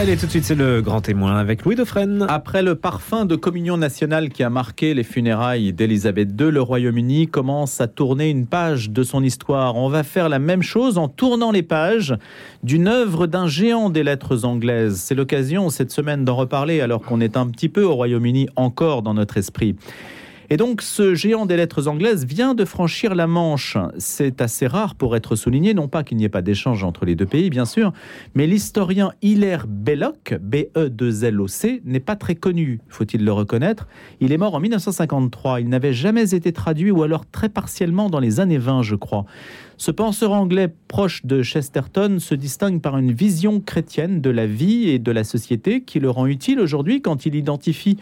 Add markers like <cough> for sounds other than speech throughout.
Allez, tout de suite, c'est le grand témoin avec Louis Dauphren. Après le parfum de communion nationale qui a marqué les funérailles d'Élisabeth II, le Royaume-Uni commence à tourner une page de son histoire. On va faire la même chose en tournant les pages d'une œuvre d'un géant des lettres anglaises. C'est l'occasion cette semaine d'en reparler alors qu'on est un petit peu au Royaume-Uni encore dans notre esprit. Et donc ce géant des lettres anglaises vient de franchir la Manche. C'est assez rare pour être souligné, non pas qu'il n'y ait pas d'échange entre les deux pays, bien sûr, mais l'historien Hilaire Belloc, B-E-2-L-O-C, n'est pas très connu, faut-il le reconnaître. Il est mort en 1953, il n'avait jamais été traduit ou alors très partiellement dans les années 20, je crois. Ce penseur anglais proche de Chesterton se distingue par une vision chrétienne de la vie et de la société qui le rend utile aujourd'hui quand il identifie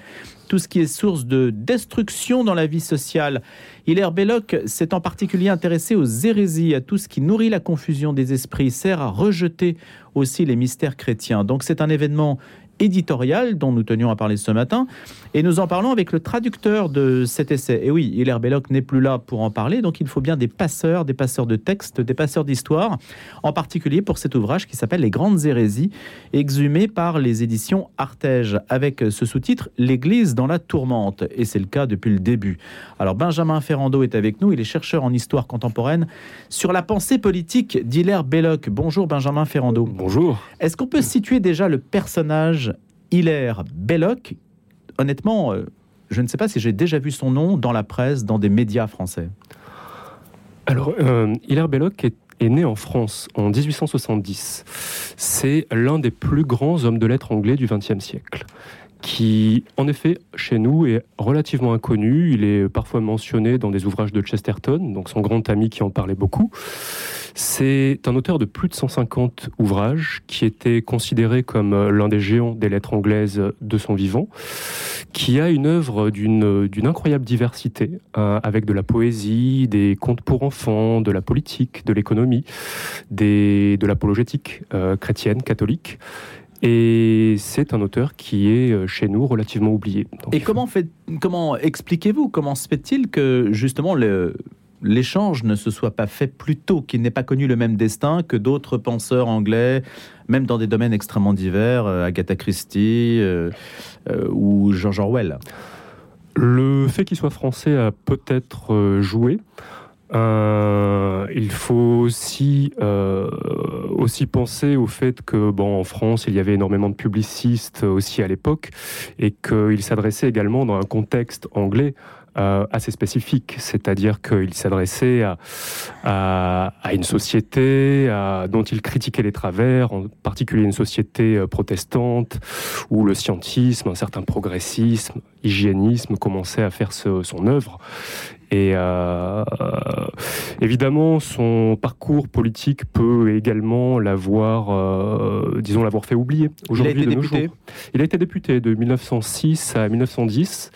tout ce qui est source de destruction dans la vie sociale. Hilaire Belloc s'est en particulier intéressé aux hérésies, à tout ce qui nourrit la confusion des esprits, sert à rejeter aussi les mystères chrétiens. Donc c'est un événement éditorial dont nous tenions à parler ce matin. Et nous en parlons avec le traducteur de cet essai. Et oui, Hilaire Belloc n'est plus là pour en parler, donc il faut bien des passeurs, des passeurs de textes, des passeurs d'histoire, en particulier pour cet ouvrage qui s'appelle Les Grandes Hérésies, exhumé par les éditions Artege, avec ce sous-titre L'Église dans la tourmente. Et c'est le cas depuis le début. Alors Benjamin Ferrando est avec nous, il est chercheur en histoire contemporaine sur la pensée politique d'Hilaire Belloc. Bonjour Benjamin Ferrando. Bonjour. Est-ce qu'on peut situer déjà le personnage Hilaire Belloc honnêtement, euh, je ne sais pas si j'ai déjà vu son nom dans la presse, dans des médias français. Alors, euh, Hilaire Belloc est, né en France en 1870. C'est l'un des plus grands hommes de lettres anglais du XXe siècle qui, en effet, chez nous, est relativement inconnu. Il est parfois mentionné dans des ouvrages de Chesterton, donc son grand ami qui en parlait beaucoup. C'est un auteur de plus de 150 ouvrages qui était considéré comme euh, l'un des géants des lettres anglaises de son vivant, qui a une œuvre d'une incroyable diversité, euh, avec de la poésie, des contes pour enfants, de la politique, de l'économie, de l'apologétique euh, chrétienne, catholique. Et c'est un auteur qui est chez nous relativement oublié. et comment, fait, comment expliquez-vous, comment se fait-il que justement le, l'échange ne se soit pas fait plus tôt, qu'il n'ait pas connu le même destin que d'autres penseurs anglais, même dans des domaines extrêmement divers, euh, Agatha Christie euh, euh, ou George Orwell? Le fait qu'il soit français a peut-être joué. Il faut aussi, aussi penser au fait que, bon, en France, il y avait énormément de publicistes aussi à l'époque et qu'il s'adressait également dans un contexte anglais euh, assez spécifique, c'est-à-dire qu'il s'adressait à, une société dont il critiquait les travers, en particulier une société euh, protestante où le scientisme, un certain progressisme, hygiénisme commençait à faire son œuvre. Et euh, évidemment, son parcours politique peut également l'avoir, euh, disons, l'avoir fait oublier aujourd'hui de nos jours. Il a été député de 1906 à 1910.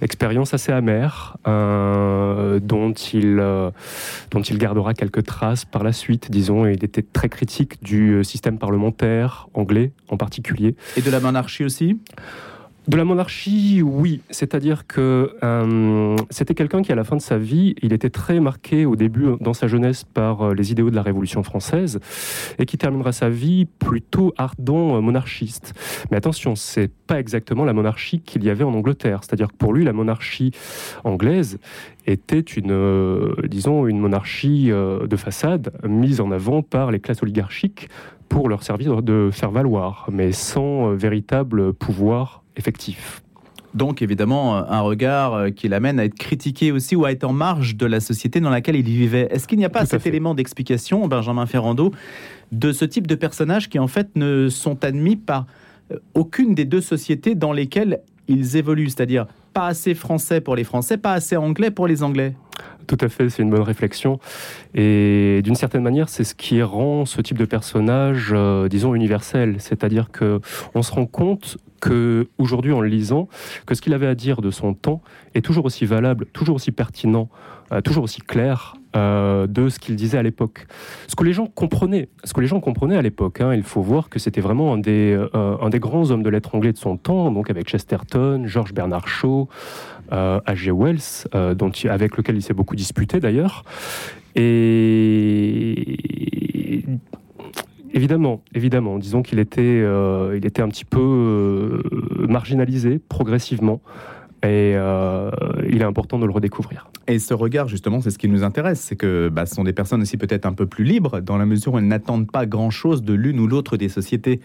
Expérience assez amère, euh, dont il dont il gardera quelques traces par la suite. Disons, il était très critique du système parlementaire anglais en particulier. Et de la monarchie aussi? De la monarchie, oui. C'est-à-dire que euh, c'était quelqu'un qui, à la fin de sa vie, il était très marqué au début, dans sa jeunesse, par euh, les idéaux de la Révolution française, et qui terminera sa vie plutôt ardent euh, monarchiste. Mais attention, c'est pas exactement la monarchie qu'il y avait en Angleterre. C'est-à-dire que pour lui, la monarchie anglaise était une, disons, une monarchie de façade mise en avant par les classes oligarchiques pour leur servir de faire valoir, mais sans véritable pouvoir effectif. Donc évidemment un regard euh, qui l'amène à être critiqué aussi ou à être en marge de la société dans laquelle il vivait. Est-ce qu'il n'y a pas cet élément d'explication, Benjamin Ferrando, de ce type de personnages qui en fait ne sont admis par euh, aucune des deux sociétés dans lesquelles ils évoluent, c'est-à-dire pas assez français pour les Français, pas assez anglais pour les Anglais tout à fait, c'est une bonne réflexion. Et d'une certaine manière, c'est ce qui rend ce type de personnage, euh, disons, universel. C'est-à-dire que on se rend compte que aujourd'hui, en le lisant, que ce qu'il avait à dire de son temps est toujours aussi valable, toujours aussi pertinent, euh, toujours aussi clair euh, de ce qu'il disait à l'époque. Ce que les gens comprenaient, ce que les gens comprenaient à l'époque, hein, il faut voir que c'était vraiment un des, euh, un des grands hommes de lettres anglais de son temps, donc avec Chesterton, George Bernard Shaw, H.G. Wells, avec lequel il s'est beaucoup disputé d'ailleurs. Et Évidemment, évidemment. Disons qu'il était, il était un petit peu marginalisé progressivement. Et il est important de le redécouvrir. Et ce regard, justement, c'est ce qui nous intéresse. C'est que bah, ce sont des personnes aussi peut-être un peu plus libres, dans la mesure où elles n'attendent pas grand-chose de l'une ou l'autre des sociétés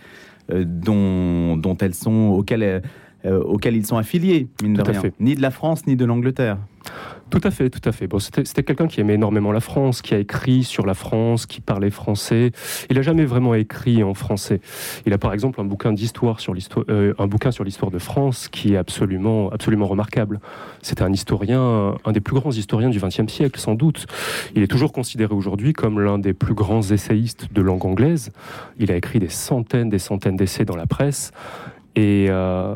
dont, dont, elles sont, auxquelles euh, auxquels ils sont affiliés, mine de rien. Ni de la France, ni de l'Angleterre. Tout à fait, tout à fait. Bon, c'était quelqu'un qui aimait énormément la France, qui a écrit sur la France, qui parlait français. Il n'a jamais vraiment écrit en français. Il a par exemple un bouquin d'histoire sur l'histoire, euh, un bouquin sur l'histoire de France qui est absolument, absolument remarquable. C'était un historien, un des plus grands historiens du XXe siècle, sans doute. Il est toujours considéré aujourd'hui comme l'un des plus grands essayistes de langue anglaise. Il a écrit des centaines, des centaines d'essais dans la presse. Et euh,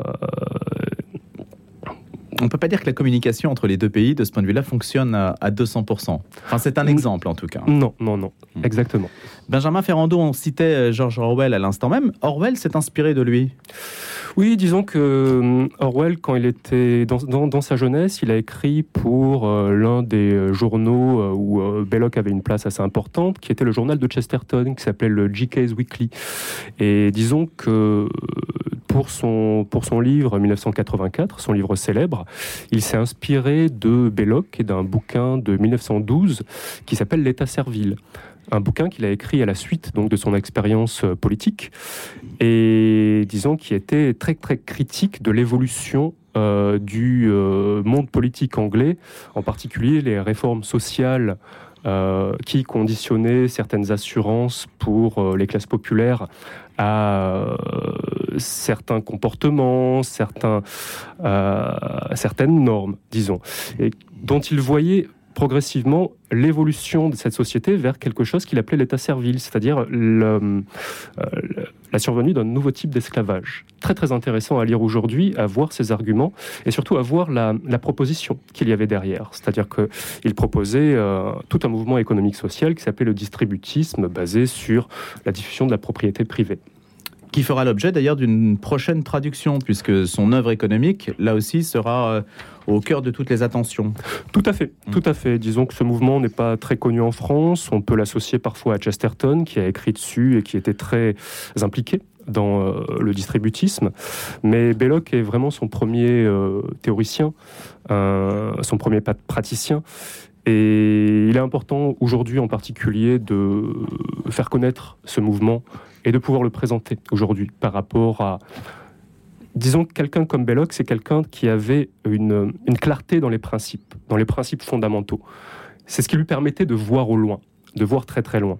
on ne peut pas dire que la communication entre les deux pays, de ce point de vue-là, fonctionne à, 200%. Enfin, c'est un exemple, en tout cas. Non, non, non, hmm. exactement. Benjamin Ferrando, on citait euh, George Orwell à l'instant même. Orwell s'est inspiré de lui? Oui, disons que euh, Orwell, quand il était dans, sa jeunesse, il a écrit pour l'un des journaux où Belloc avait une place assez importante, qui était le journal de Chesterton, qui s'appelait le GK's Weekly. Et disons que pour son, livre 1984, son livre célèbre, il s'est inspiré de Belloc et d'un bouquin de 1912 qui s'appelle L'État servile. Un bouquin qu'il a écrit à la suite donc de son expérience euh, politique et disons qui était très très critique de l'évolution euh, du euh, monde politique anglais, en particulier les réformes sociales qui conditionnaient certaines assurances pour les classes populaires à certains comportements, certains, euh, certaines normes, disons, et dont il voyait progressivement l'évolution de cette société vers quelque chose qu'il appelait l'état servile, c'est-à-dire euh, la survenue d'un nouveau type d'esclavage. Très très intéressant à lire aujourd'hui, à voir ses arguments et surtout à voir la, proposition qu'il y avait derrière. C'est-à-dire qu'il proposait euh, tout un mouvement économique social qui s'appelait le distributisme basé sur la diffusion de la propriété privée qui fera l'objet d'ailleurs d'une prochaine traduction, puisque son œuvre économique, là aussi, sera euh, au cœur de toutes les attentions. Tout à fait, mm. tout à fait. Disons que ce mouvement n'est pas très connu en France. On peut l'associer parfois à Chesterton, qui a écrit dessus et qui était très impliqué dans euh, le distributisme. Mais Belloc est vraiment son premier euh, théoricien, son premier praticien. Et il est important aujourd'hui en particulier de faire connaître ce mouvement et de pouvoir le présenter aujourd'hui par rapport à... Disons que quelqu'un comme Belloc, c'est quelqu'un qui avait une, une clarté dans les principes, dans les principes fondamentaux. C'est ce qui lui permettait de voir au loin, de voir très très loin.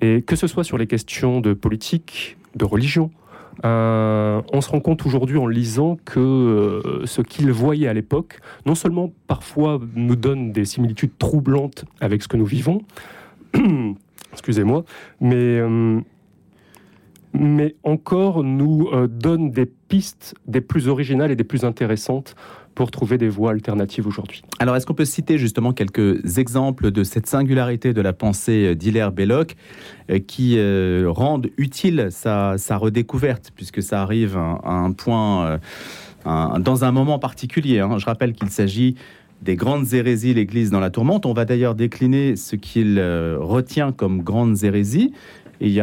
Et que ce soit sur les questions de politique, de religion, euh, on se rend compte aujourd'hui en lisant que euh, ce qu'il voyait à l'époque, non seulement parfois nous donne des similitudes troublantes avec ce que nous vivons, <clears throat> excusez-moi, mais euh, mais encore nous euh, donne des pistes des plus originales et des plus intéressantes pour trouver des voies alternatives aujourd'hui. Alors, est-ce qu'on peut citer justement quelques exemples de cette singularité de la pensée d'Hilaire Belloc euh, qui euh, rendent utile sa, redécouverte, puisque ça arrive à, un point, dans un moment particulier hein. Je rappelle qu'il s'agit des grandes hérésies, l'Église dans la tourmente. On va d'ailleurs décliner ce qu'il retient comme grandes hérésies il y,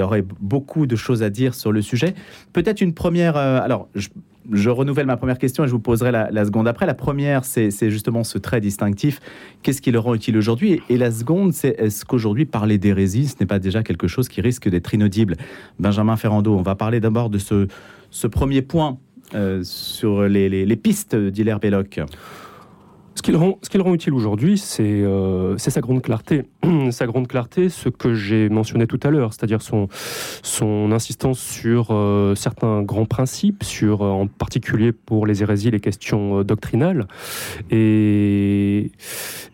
aurait beaucoup de choses à dire sur le sujet. Peut-être une première. Euh, alors, je, renouvelle ma première question et je vous poserai la, seconde après. La première, c'est justement ce trait distinctif. Qu'est-ce qui le rend utile aujourd'hui? Et, la seconde, c'est est-ce qu'aujourd'hui, parler d'hérésie, ce n'est pas déjà quelque chose qui risque d'être inaudible? Benjamin Ferrando, on va parler d'abord de ce, premier point euh, sur les, pistes d'Hilaire Belloc. Ce qui le rend, rend utile aujourd'hui, euh, c'est sa grande clarté. <clears throat> sa grande clarté, ce que j'ai mentionné tout à l'heure, c'est-à-dire son, son insistance sur euh, certains grands principes, sur, euh, en particulier pour les hérésies, les questions doctrinales, et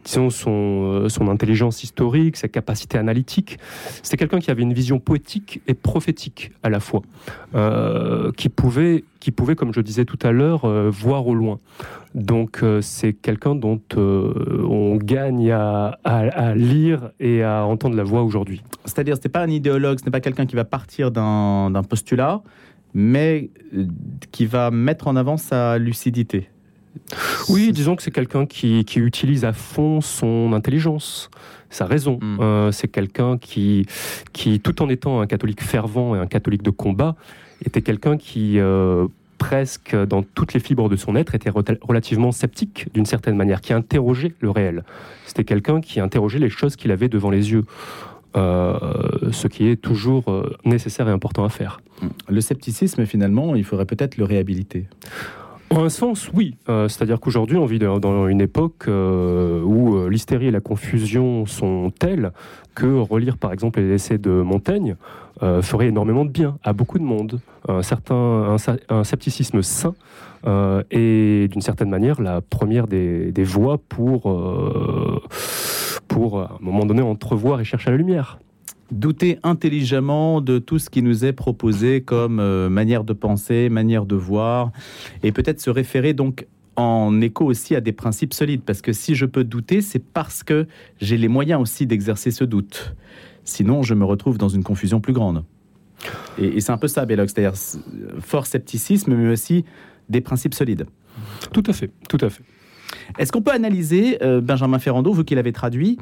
disons son, son intelligence historique, sa capacité analytique. C'était quelqu'un qui avait une vision poétique et prophétique à la fois, qui pouvait qui pouvait, comme je disais tout à l'heure, voir au loin. Donc euh, c'est quelqu'un dont euh, on gagne à, lire et à entendre la voix aujourd'hui. C'est-à-dire, ce n'est pas un idéologue, ce n'est pas quelqu'un qui va partir d'un postulat, mais euh, qui va mettre en avant sa lucidité. Oui, disons que c'est quelqu'un qui, utilise à fond son intelligence. sa raison. Mm. Euh, c'est quelqu'un qui, qui, tout en étant un catholique fervent et un catholique de combat, était quelqu'un qui, euh, presque dans toutes les fibres de son être, était relativement sceptique d'une certaine manière, qui interrogeait le réel. C'était quelqu'un qui interrogeait les choses qu'il avait devant les yeux. Euh, ce qui est toujours euh, nécessaire et important à faire. Le scepticisme, finalement, il faudrait peut-être le réhabiliter. En un sens, oui. Euh, C'est-à-dire qu'aujourd'hui, on vit dans une époque euh, où euh, l'hystérie et la confusion sont telles que relire, par exemple, les essais de Montaigne ferait énormément de bien à beaucoup de monde. Un scepticisme sain est, d'une certaine manière, la première des, des voies pour, pour, à un moment donné, entrevoir et chercher la lumière. Douter intelligemment de tout ce qui nous est proposé comme euh, manière de penser, manière de voir, et peut-être se référer donc en écho aussi à des principes solides, parce que si je peux douter, c'est parce que j'ai les moyens aussi d'exercer ce doute. Sinon, je me retrouve dans une confusion plus grande. Et, et c'est un peu ça, Belloc, c'est-à-dire fort scepticisme, mais aussi des principes solides. Tout à fait, tout à fait. Est-ce qu'on peut analyser, euh, Benjamin Ferrando, vous qui l'avez traduit,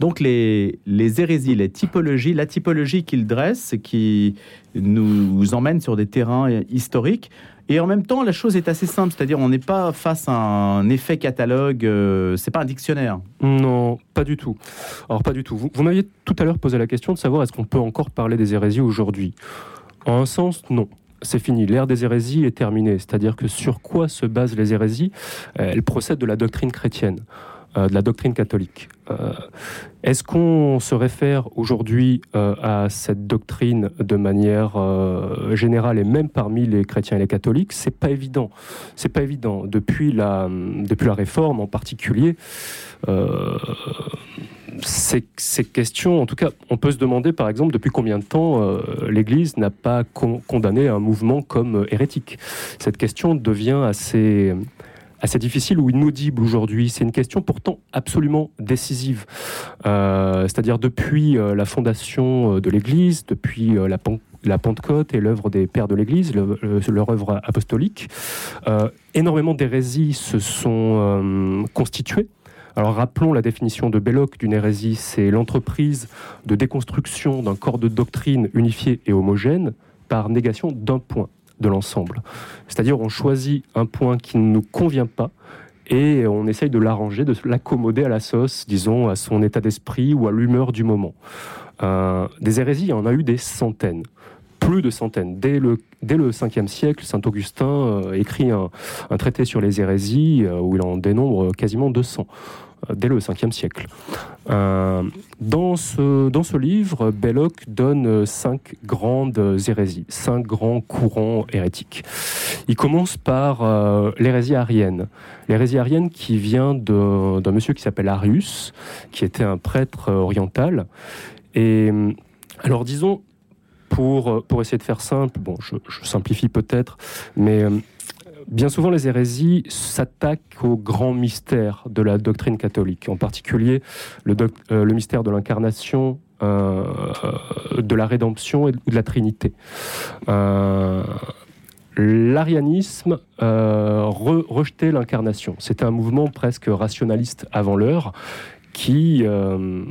donc les, les hérésies, les typologies, la typologie qu'il dresse, qui nous emmène sur des terrains historiques, et en même temps, la chose est assez simple, c'est-à-dire on n'est pas face à un effet catalogue, euh, c'est pas un dictionnaire. Non, pas du tout. Alors pas du tout. Vous, vous m'aviez tout à l'heure posé la question de savoir est-ce qu'on peut encore parler des hérésies aujourd'hui. En un sens, non. C'est fini. L'ère des hérésies est terminée. C'est-à-dire que sur quoi se basent les hérésies? Euh, Elles procèdent de la doctrine chrétienne, de la doctrine catholique. Euh, Est-ce qu'on se réfère aujourd'hui euh, à cette doctrine de manière euh, générale et même parmi les chrétiens et les catholiques? C'est pas évident. C'est pas évident. Depuis la, depuis la réforme en particulier, euh, ces, ces questions, en tout cas, on peut se demander par exemple depuis combien de temps euh, l'Église n'a pas con- condamné un mouvement comme euh, hérétique? Cette question devient assez assez difficile ou inaudible aujourd'hui. C'est une question pourtant absolument décisive. Euh, C'est-à-dire depuis euh, la fondation euh, de l'Église, depuis la, Pen- la Pentecôte et l'œuvre des pères de l'Église, le- le- leur œuvre apostolique, énormément d'hérésies se sont constituées. Alors rappelons la définition de Belloc d'une hérésie, c'est l'entreprise de déconstruction d'un corps de doctrine unifié et homogène par négation d'un point de l'ensemble. C'est-à-dire on choisit un point qui ne nous convient pas et on essaye de l'arranger, de l'accommoder à la sauce, disons, à son état d'esprit ou à l'humeur du moment. Euh, des hérésies, il y en a eu des centaines plus de centaines. Dès le, dès le 5e siècle, Saint Augustin euh, écrit un, traité sur les hérésies euh, où il en dénombre quasiment 200, euh, dès le 5e siècle. Euh, dans, ce, livre, Belloc donne euh, cinq grandes hérésies, cinq grands courants hérétiques. Il commence par euh, l'hérésie arienne. L'hérésie arienne qui vient d'un monsieur qui s'appelle Arius, qui était un prêtre euh, oriental. Et euh, alors disons, pour, essayer de faire simple, bon, je, simplifie peut-être, mais euh, bien souvent les hérésies s'attaquent au grand mystère de la doctrine catholique, en particulier le, euh, mystère de l'incarnation, euh, de la rédemption et de, la Trinité. Euh, L'arianisme re- rejetait l'incarnation. C'était un mouvement presque rationaliste avant l'heure qui, euh,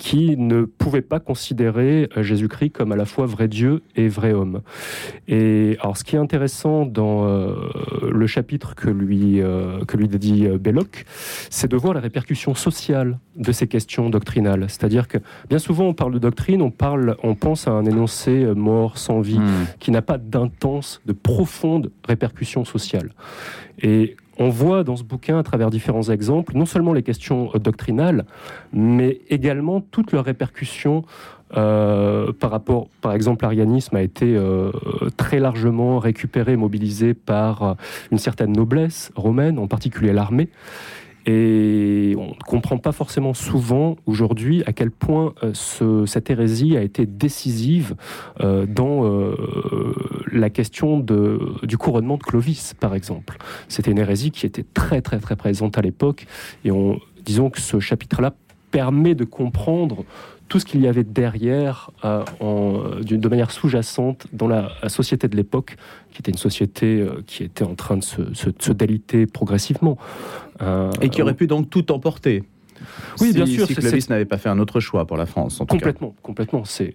qui ne pouvait pas considérer euh, Jésus-Christ comme à la fois vrai Dieu et vrai homme. Et alors, ce qui est intéressant dans euh, le chapitre que lui, euh, que lui dédie Belloc, c'est de voir les répercussions sociales de ces questions doctrinales. C'est-à-dire que bien souvent, on parle de doctrine, on, parle, on pense à un énoncé mort, sans vie, qui n'a pas d'intense, de profondes répercussions sociales. Et on voit dans ce bouquin, à travers différents exemples, non seulement les questions euh, doctrinales, mais également toutes leurs répercussions euh, par rapport, par exemple, l'arianisme a été euh, très largement récupéré, mobilisé par une certaine noblesse romaine, en particulier l'armée. Et on ne comprend pas forcément souvent aujourd'hui à quel point euh, ce- cette hérésie a été décisive euh, dans euh, la question du couronnement de Clovis, par exemple. C'était une hérésie qui était très très très présente à l'époque. Et on, disons que ce chapitre-là permet de comprendre tout ce qu'il y avait derrière, euh, en- de manière sous-jacente, dans la, la société de l'époque, qui était une société euh, qui était en train de se, se- de se déliter progressivement. Euh, Et qui aurait pu donc tout emporter. Oui, bien sûr. Si Clovis n'avait pas fait un autre choix pour la France, en tout complètement, complètement. C'est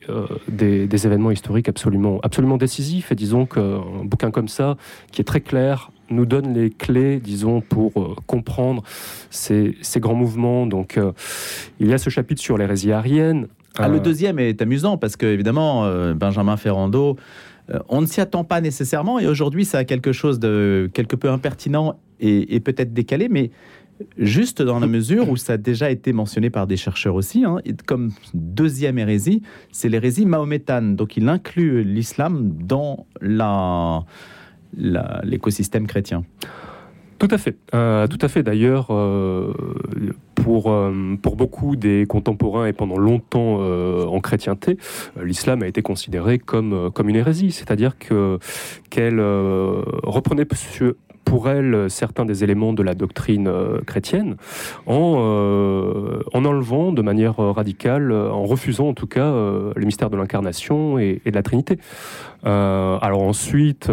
des, des, événements historiques absolument, absolument décisifs. Et disons qu'un bouquin comme ça, qui est très clair, nous donne les clés, disons, pour euh, comprendre ces, ces, grands mouvements. Donc, euh, il y a ce chapitre sur l'hérésie arienne. Ah, le euh, deuxième est amusant parce que, évidemment, Benjamin Ferrando, on ne s'y attend pas nécessairement et aujourd'hui, ça a quelque chose de quelque peu impertinent et, peut-être décalé, mais juste dans la mesure où ça a déjà été mentionné par des chercheurs aussi, hein, comme deuxième hérésie, c'est l'hérésie mahométane. Donc, il inclut l'islam dans la l'écosystème chrétien. Tout à fait. Euh, tout à fait. D'ailleurs, euh, pour, euh, pour beaucoup des contemporains et pendant longtemps en chrétienté, l'islam a été considéré comme, comme une hérésie, c'est-à-dire que qu'elle reprenait pour elle certains des éléments de la doctrine euh, chrétienne en, euh, en enlevant de manière radicale, en refusant en tout cas les mystères de l'incarnation et, de la Trinité. Euh, alors ensuite,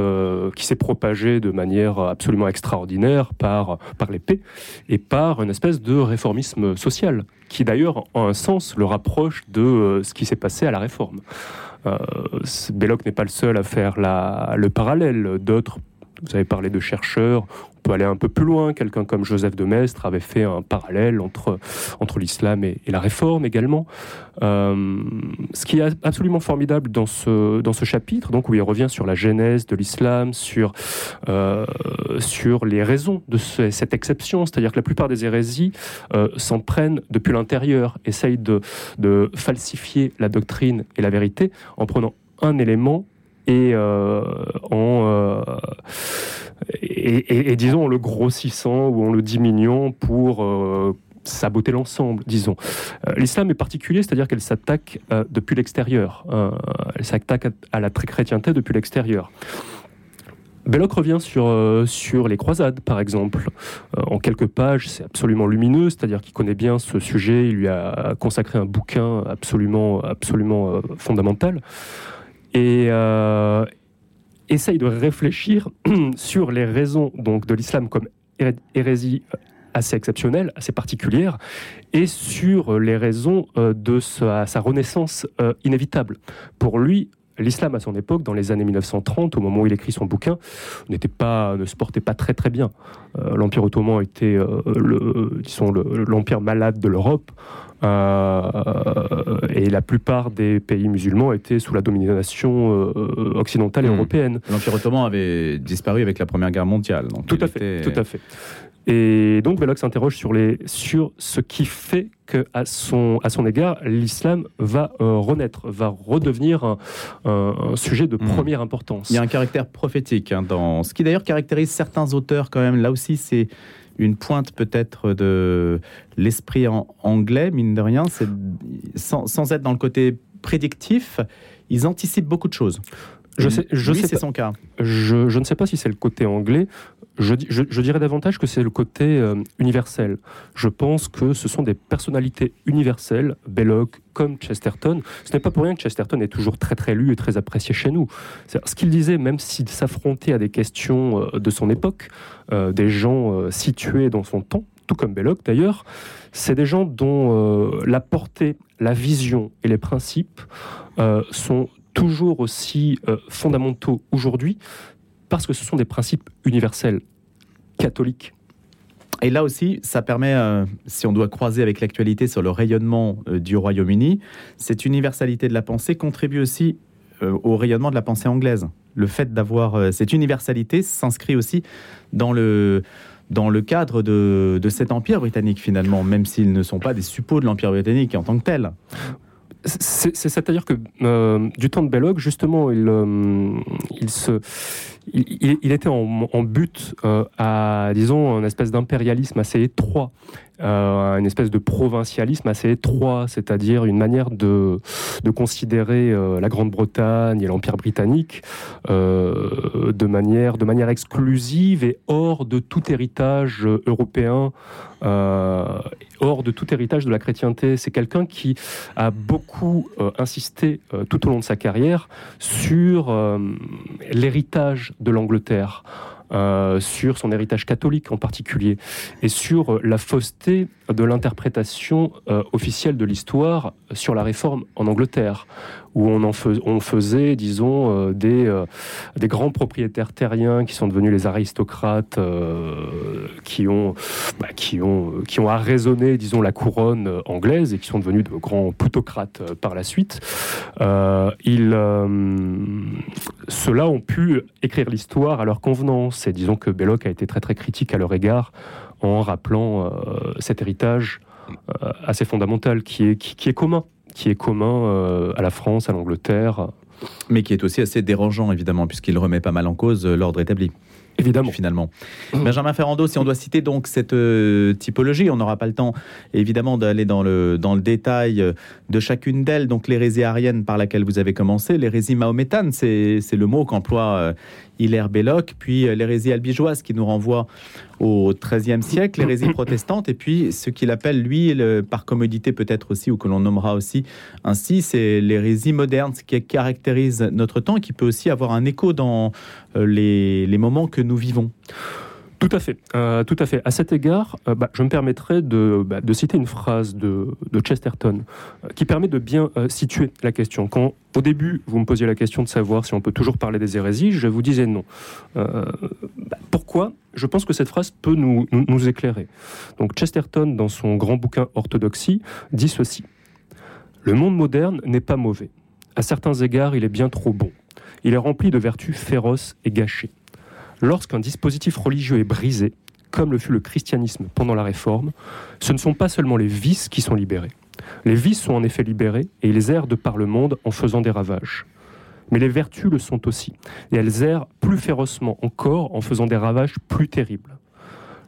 qui s'est propagé de manière absolument extraordinaire par, par l'épée et par une espèce de réformisme social, qui d'ailleurs, en un sens, le rapproche de ce qui s'est passé à la Réforme. Belloc n'est pas le seul à faire le parallèle. D'autres vous avez parlé de chercheurs, on peut aller un peu plus loin. Quelqu'un comme Joseph de Maistre avait fait un parallèle entre, entre l'islam et, la réforme également. Euh, ce qui est absolument formidable dans ce, dans ce chapitre, donc où il revient sur la genèse de l'islam, sur, euh, sur les raisons de cette exception, c'est-à-dire que la plupart des hérésies euh, s'en prennent depuis l'intérieur, essayent de, de falsifier la doctrine et la vérité en prenant un élément et en et, disons en le grossissant ou en le diminuant pour euh, saboter l'ensemble, disons. L'islam est particulier, c'est-à-dire qu'elle s'attaque depuis l'extérieur. elle s'attaque à, la chrétienté depuis l'extérieur. Belloc revient sur, sur les croisades, par exemple. en quelques pages, c'est absolument lumineux, c'est-à-dire qu'il connaît bien ce sujet, il lui a consacré un bouquin absolument, absolument fondamental et euh, essaye de réfléchir <clears throat> sur les raisons donc, de l'islam comme hérésie assez exceptionnelle, assez particulière, et sur les raisons euh, de sa, renaissance euh, inévitable. Pour lui, l'islam à son époque, dans les années 1930, au moment où il écrit son bouquin, n'était pas, ne se portait pas très très bien. L'Empire ottoman était le, disons, l'empire malade de l'Europe. Euh, et la plupart des pays musulmans étaient sous la domination euh, occidentale et hmm. européenne. L'Empire ottoman avait disparu avec la Première Guerre mondiale. tout à fait, tout à fait. Et donc Belloc s'interroge sur, les, sur ce qui fait qu'à son, à son égard, l'islam va euh, renaître, va redevenir un, sujet de hmm. première importance. Il y a un caractère prophétique hein, dans ce qui d'ailleurs caractérise certains auteurs quand même. Là aussi, c'est une pointe peut-être de l'esprit anglais, mine de rien, sans, être dans le côté prédictif, ils anticipent beaucoup de choses. Je sais, je sais c'est son cas. Je, ne sais pas si c'est le côté anglais. Je, je, dirais davantage que c'est le côté euh, universel. Je pense que ce sont des personnalités universelles, Belloc comme Chesterton. Ce n'est pas pour rien que Chesterton est toujours très très lu et très apprécié chez nous. Ce qu'il disait, même s'il s'affrontait à des questions euh, de son époque, euh, des gens situés dans son temps, tout comme Belloc d'ailleurs, c'est des gens dont la portée, la vision et les principes sont toujours aussi euh, fondamentaux aujourd'hui parce que ce sont des principes universels, catholiques. Et là aussi, ça permet, euh, si on doit croiser avec l'actualité sur le rayonnement euh, du Royaume-Uni, cette universalité de la pensée contribue aussi au rayonnement de la pensée anglaise. Le fait d'avoir cette universalité s'inscrit aussi dans le, dans le cadre de, de cet empire britannique finalement, même s'ils ne sont pas des suppôts de l'empire britannique en tant que tel. C'est-à-dire que euh, du temps de Belloc, justement, il, euh, il, se, il, était en, but euh, à, disons, une espèce d'impérialisme assez étroit euh, une espèce de provincialisme assez étroit, c'est-à-dire une manière de, de considérer euh, la Grande-Bretagne et l'Empire britannique euh, de, manière, de manière exclusive et hors de tout héritage européen, hors de tout héritage de la chrétienté. C'est quelqu'un qui a beaucoup insisté tout au long de sa carrière sur l'héritage de l'Angleterre. Euh, sur son héritage catholique en particulier, et sur la fausseté de l'interprétation euh, officielle de l'histoire sur la réforme en Angleterre, où on, en faisait, disons, euh, des, des grands propriétaires terriens qui sont devenus les aristocrates, qui, ont, bah, qui, ont, arraisonné, disons, la couronne anglaise et qui sont devenus de grands plutocrates par la suite. ils, ceux-là ont pu écrire l'histoire à leur convenance. Et disons que Belloc a été très très critique à leur égard en rappelant euh, cet héritage euh, assez fondamental qui, est commun, qui est commun euh, à la France, à l'Angleterre. Mais qui est aussi assez dérangeant, évidemment, puisqu'il remet pas mal en cause l'ordre établi. Évidemment. Finalement. <clears throat> Benjamin Ferrando, si on doit citer donc cette euh, typologie, on n'aura pas le temps évidemment d'aller dans le, dans le détail euh, de chacune d'elles. Donc l'hérésie arienne par laquelle vous avez commencé, l'hérésie mahométane, c'est le mot qu'emploie euh, Hilaire Belloc, puis l'hérésie albigeoise qui nous renvoie au XIIIe siècle, l'hérésie protestante, et puis ce qu'il appelle, lui, par commodité peut-être aussi, ou que l'on nommera aussi ainsi, c'est l'hérésie moderne, ce qui caractérise notre temps qui peut aussi avoir un écho dans les, les moments que nous vivons. Tout à fait, euh, tout à fait. À cet égard, euh, bah, je me permettrai de, bah, de, citer une phrase de, Chesterton euh, qui permet de bien situer la question. Quand au début vous me posiez la question de savoir si on peut toujours parler des hérésies, je vous disais non. Bah, pourquoi? Je pense que cette phrase peut nous éclairer. Donc Chesterton, dans son grand bouquin Orthodoxie, dit ceci Le monde moderne n'est pas mauvais. À certains égards, il est bien trop bon. Il est rempli de vertus féroces et gâchées. Lorsqu'un dispositif religieux est brisé, comme le fut le christianisme pendant la Réforme, ce ne sont pas seulement les vices qui sont libérés. Les vices sont en effet libérés et ils errent de par le monde en faisant des ravages. Mais les vertus le sont aussi, et elles errent plus férocement encore en faisant des ravages plus terribles.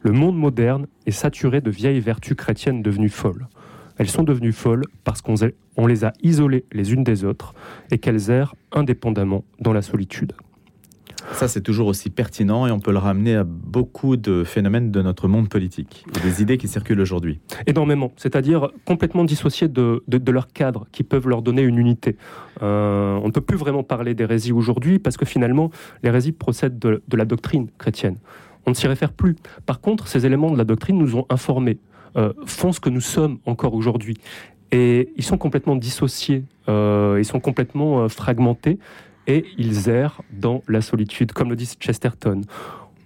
Le monde moderne est saturé de vieilles vertus chrétiennes devenues folles. Elles sont devenues folles parce qu'on les a isolées les unes des autres et qu'elles errent indépendamment dans la solitude. Ça, c'est toujours aussi pertinent et on peut le ramener à beaucoup de phénomènes de notre monde politique, des idées qui circulent aujourd'hui. Énormément, c'est-à-dire complètement dissociées de, de, leur cadre, qui peuvent leur donner une unité. Euh, on ne peut plus vraiment parler d'hérésie aujourd'hui parce que finalement, l'hérésie procède de, de la doctrine chrétienne. On ne s'y réfère plus. Par contre, ces éléments de la doctrine nous ont informés, euh, font ce que nous sommes encore aujourd'hui. Et ils sont complètement dissociés, euh, ils sont complètement fragmentés et ils errent dans la solitude, comme le dit Chesterton.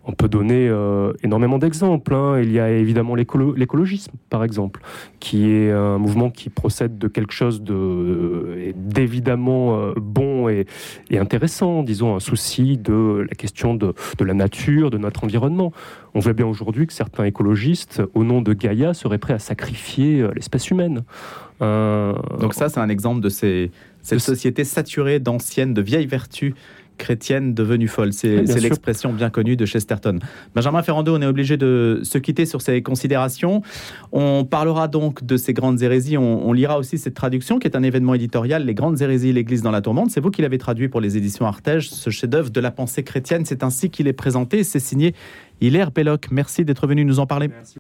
On peut donner euh, énormément d'exemples. Hein. Il y a évidemment l'écologisme, par exemple, qui est un mouvement qui procède de quelque chose euh, d'évidemment euh, bon et, intéressant, disons un souci de la question de, la nature, de notre environnement. On voit bien aujourd'hui que certains écologistes, au nom de Gaïa, seraient prêts à sacrifier l'espèce humaine. Donc ça, c'est un exemple de ces, cette société saturée d'anciennes, de vieilles vertus chrétiennes devenues folles. C'est l'expression bien connue de Chesterton. Benjamin Ferrando, on est obligé de se quitter sur ces considérations. On parlera donc de ces grandes hérésies. On, lira aussi cette traduction qui est un événement éditorial, Les grandes hérésies, l'Église dans la tourmente. C'est vous qui l'avez traduit pour les éditions Artege, ce chef-d'œuvre de la pensée chrétienne. C'est ainsi qu'il est présenté. C'est signé Hilaire Belloc. Merci d'être venu nous en parler.